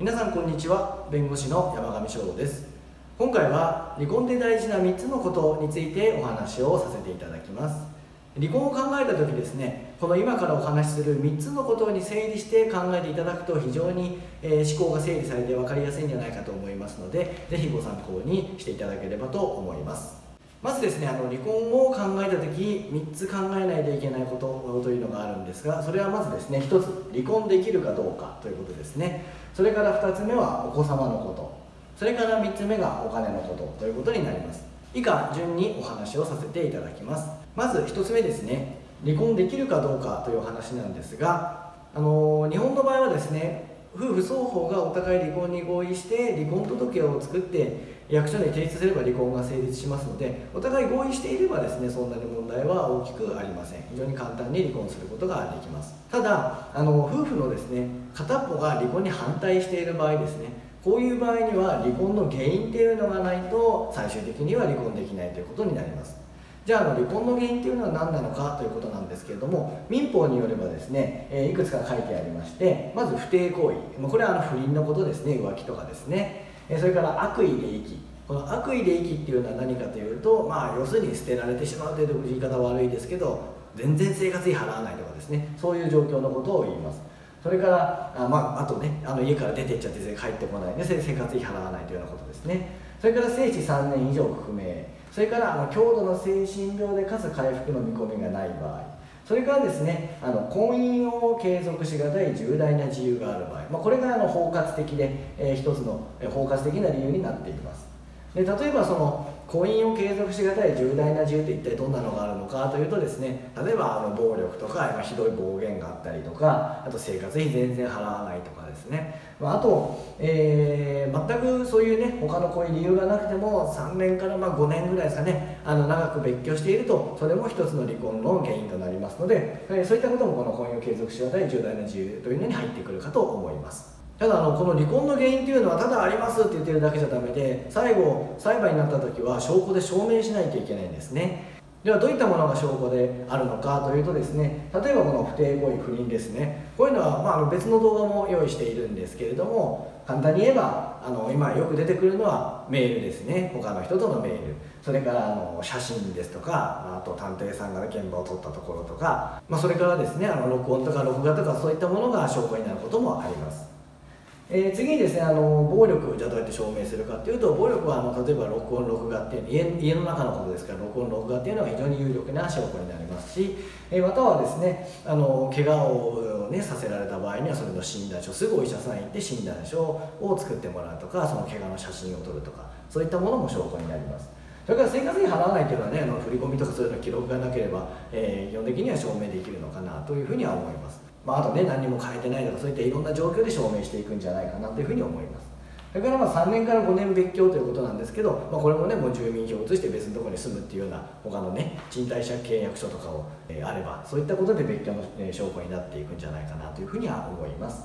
皆さんこんにちは。弁護士の山上翔吾です。今回は離婚で大事な3つのことについてお話をさせていただきます。離婚を考えた時ですねこの今からお話しする3つのことに整理して考えていただくと非常に、え思考が整理されて分かりやすいんじゃないかと思いますので是非ご参考にしていただければと思います。まずですねあの離婚を考えた時3つ考えないといけないことというのがあるんですがそれはまずですね1つ離婚できるかどうかということですね。それから2つ目はお子様のこと。それから3つ目がお金のこと。ということになります。以下順にお話をさせていただきます。まず1つ目ですね離婚できるかどうかというお話なんですがあの日本の場合はですね夫婦双方がお互い離婚に合意して離婚届を作って役所に提出すれば離婚が成立しますのでお互い合意していればですねそんなに問題は大きくありません。非常に簡単に離婚することができます。ただあの夫婦のですね片っぽが離婚に反対している場合ですねこういう場合には離婚の原因っていうのがないと最終的には離婚できないということになります。じゃああの離婚の原因っていうのは何なのかということなんですけれども民法によればですね、えいくつか書いてありましてまず不貞行為これはあの不倫のことですね浮気とかですね。それから悪意で息この悪意で息っていうのは何かというとまあ要するに捨てられてしまうという言い方は悪いですけど全然生活費払わないとかですね。そういう状況のことを言います。それからあ,、まあ、あとねあの家から出てっちゃって帰ってこない。で生活費払わないというようなことですね。それから生死3年以上不明それからあの強度の精神病でかつ回復の見込みがない場合。それからですねあの婚姻を継続しがたい重大な自由がある場合、まあ、これがあの包括的で、えー、一つの包括的な理由になっています。で例えばその婚姻を継続しがたい。重大な自由って一体どんなのがあるのかというとですね例えばあの暴力とか、まあ、ひどい暴言があったりとかあと生活費全然払わないとかですね、まあ、あと、えー、全くそういうね他のこういう理由がなくても3年からま5年ぐらいですかねあの長く別居しているとそれも一つの離婚の原因となりますので、え、そういったこともこの婚姻を継続しがたい重大な自由というのに入ってくるかと思います。ただあのこの離婚の原因というのはただありますって言ってるだけじゃダメで最後裁判になった時は証拠で証明しないといけないんですね。ではどういったものが証拠であるのかというとですね例えばこの不貞行為不倫ですね。こういうのは、まあ、あの別の動画も用意しているんですけれども簡単に言えばあの今よく出てくるのはメールですね。他の人とのメール。それからあの写真ですとかあと探偵さんが現場を撮ったところとか、まあ、それからですねあの録音とか録画とかそういったものが証拠になることもあります。えー、次にですねあの暴力じゃあどうやって証明するかっていうと暴力はあの例えば録音録画っていう家家の中のことですから録音録画っていうのは非常に有力な証拠になりますし、えー、またはですねあの怪我を、ね、させられた場合にはそれの診断書すぐお医者さん行って診断書を作ってもらうとかその怪我の写真を撮るとかそういったものも証拠になります。それから生活費払わないというのはねあの振り込みとかそういうの記録がなければ、えー、基本的には証明できるのかなというふうには思います。まあ、あとね何も変えてないとかそういったいろんな状況で証明していくんじゃないかなというふうに思います。それからまあ3年から5年別居ということなんですけど、まあ、これもねもう住民票を移して別のところに住むっていうような他のね賃貸借契約書とかを、え、あればそういったことで別居の、え証拠になっていくんじゃないかなというふうには思います。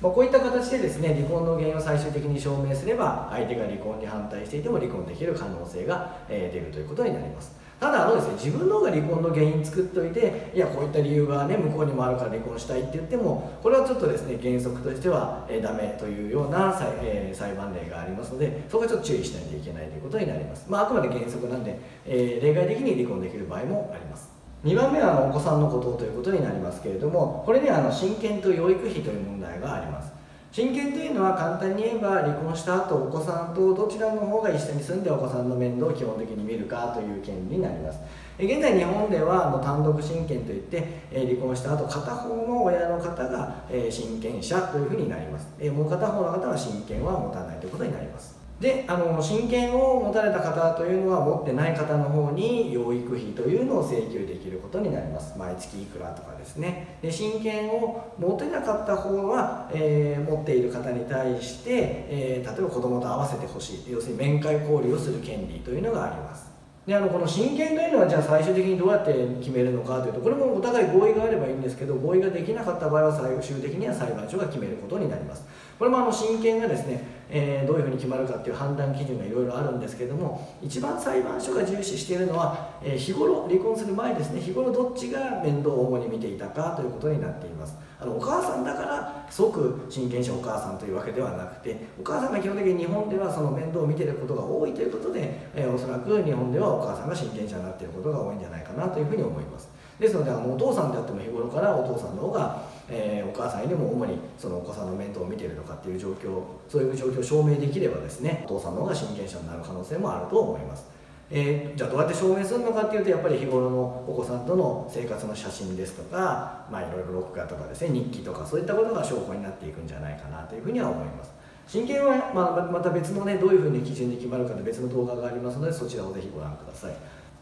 まあ、こういった形でですね離婚の原因を最終的に証明すれば相手が離婚に反対していても離婚できる可能性が、え出るということになります。ただあのですね自分の方が離婚の原因作っておいていやこういった理由がね向こうにもあるから離婚したいって言ってもこれはちょっとですね原則としては、えー、ダメというような裁,、えー、裁判例がありますのでそこはちょっと注意しないといけないということになります。まああくまで原則なんで、えー、例外的に離婚できる場合もあります。2番目はお子さんのことということになりますけれどもこれにはあの親権と養育費という問題があります。親権というのは簡単に言えば離婚した後お子さんとどちらの方が一緒に住んでお子さんの面倒を基本的に見るかという権利になります。現在日本ではあの単独親権といって離婚した後片方の親の方が親権者というふうになります。もう片方の方は親権は持たないということになります。であの親権を持たれた方というのは持ってない方の方に養育費というのを請求できることになります。毎月いくらとかですね。で親権を持てなかった方は、えー、持っている方に対して、えー、例えば子供と会わせてほしい。要するに面会交流をする権利というのがあります。であのこの親権というのはじゃあ最終的にどうやって決めるのかというとこれもお互い合意があればいいんですけど合意ができなかった場合は最終的には裁判所が決めることになります。これもあの親権がですね、えー、どういうふうに決まるかっていう判断基準がいろいろあるんですけども一番裁判所が重視しているのはえ日頃離婚する前ですね日頃どっちが面倒を主に見ていたかということになっています。あのお母さんだから即親権者お母さんというわけではなくてお母さんが基本的に日本ではその面倒を見てることが多いということで、えー、おそらく日本ではお母さんが親権者になっていることが多いんじゃないかなというふうに思います。ですのであのお父さんであっても日頃からお父さんの方が、えー、お母さんよりも主にそのお子さんの面倒を見ているとかっていう状況そういう状況を証明できればですねお父さんの方が親権者になる可能性もあると思います。えー、じゃあどうやって証明するのかっていうとやっぱり日頃のお子さんとの生活の写真ですとか、まあ、いろいろ録画とかですね日記とかそういったことが証拠になっていくんじゃないかなというふうには思います。親権は、ま、また別のねどういうふうに基準で決まるかで別の動画がありますのでそちらをぜひご覧ください。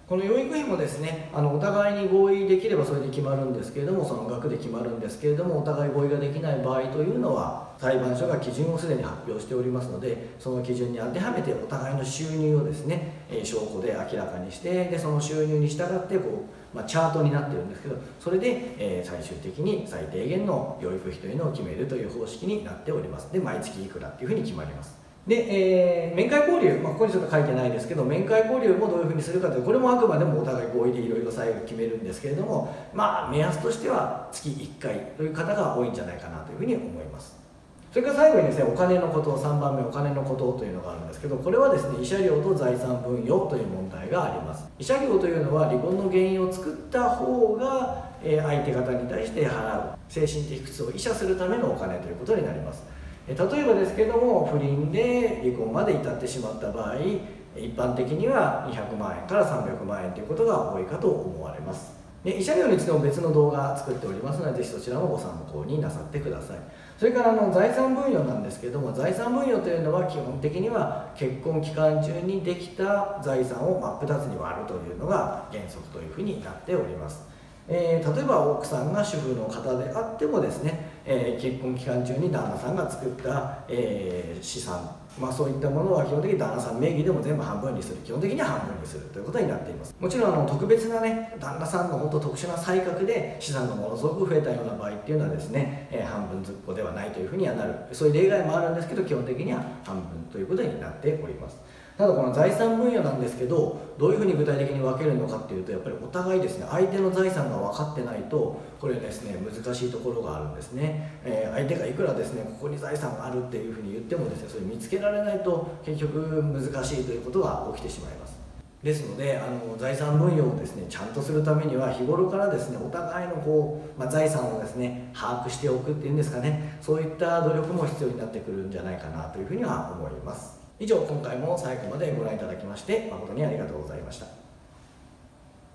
この養育費もですねあのお互いに合意できればそれで決まるんですけれどもその額で決まるんですけれどもお互い合意ができない場合というのは裁判所が基準をすでに発表しておりますのでその基準に当てはめてお互いの収入をですね、え証拠で明らかにしてでその収入に従ってこう、まあ、チャートになってるんですけどそれで、え最終的に最低限の養育費というのを決めるという方式になっております。で毎月いくらっていうふうに決まります。で、えー、面会交流、まあ、ここにちょっと書いてないですけど面会交流もどういうふうにするかというこれもあくまでもお互い合意でいろいろ最後決めるんですけれどもまあ目安としては月1回という方が多いんじゃないかなというふうに思います。それから最後にですねお金のこと3番目お金のことというのがあるんですけどこれはですね慰謝料と財産分与という問題があります。慰謝料というのは離婚の原因を作った方がえ相手方に対して払う精神的苦痛を慰謝するためのお金ということになります。例えばですけども不倫で離婚まで至ってしまった場合一般的には200万円から300万円ということが多いかと思われます。で慰謝料についても別の動画作っておりますのでぜひそちらもご参考になさってください。それからあの財産分与なんですけども財産分与というのは基本的には結婚期間中にできた財産を真っ二つに割るというのが原則というふうになっております。えー、例えば奥さんが主婦の方であってもですね、えー、結婚期間中に旦那さんが作った、えー、資産、まあ、そういったものは基本的に旦那さん名義でも全部半分にする。基本的には半分にするということになっています。もちろんあの特別なね旦那さんの本当特殊な才覚で資産がものすごく増えたような場合っていうのはですね、え半分ずっこではないというふうにはなる。そういう例外もあるんですけど基本的には半分ということになっております。ただこの財産分野なんですけどどういうふうに具体的に分けるのかっていうとやっぱりお互いですね相手の財産が分かってないとこれですね難しいところがあるんですね、えー、相手がいくらですねここに財産があるっていうふうに言ってもですねそれ見つけられないと結局難しいということが起きてしまいます。ですのであの財産分与をですねちゃんとするためには日頃からですねお互いのこう、まあ、財産をですね把握しておくっていうんですかねそういった努力も必要になってくるんじゃないかなというふうには思います。以上今回も最後までご覧いただきまして誠にありがとうございました。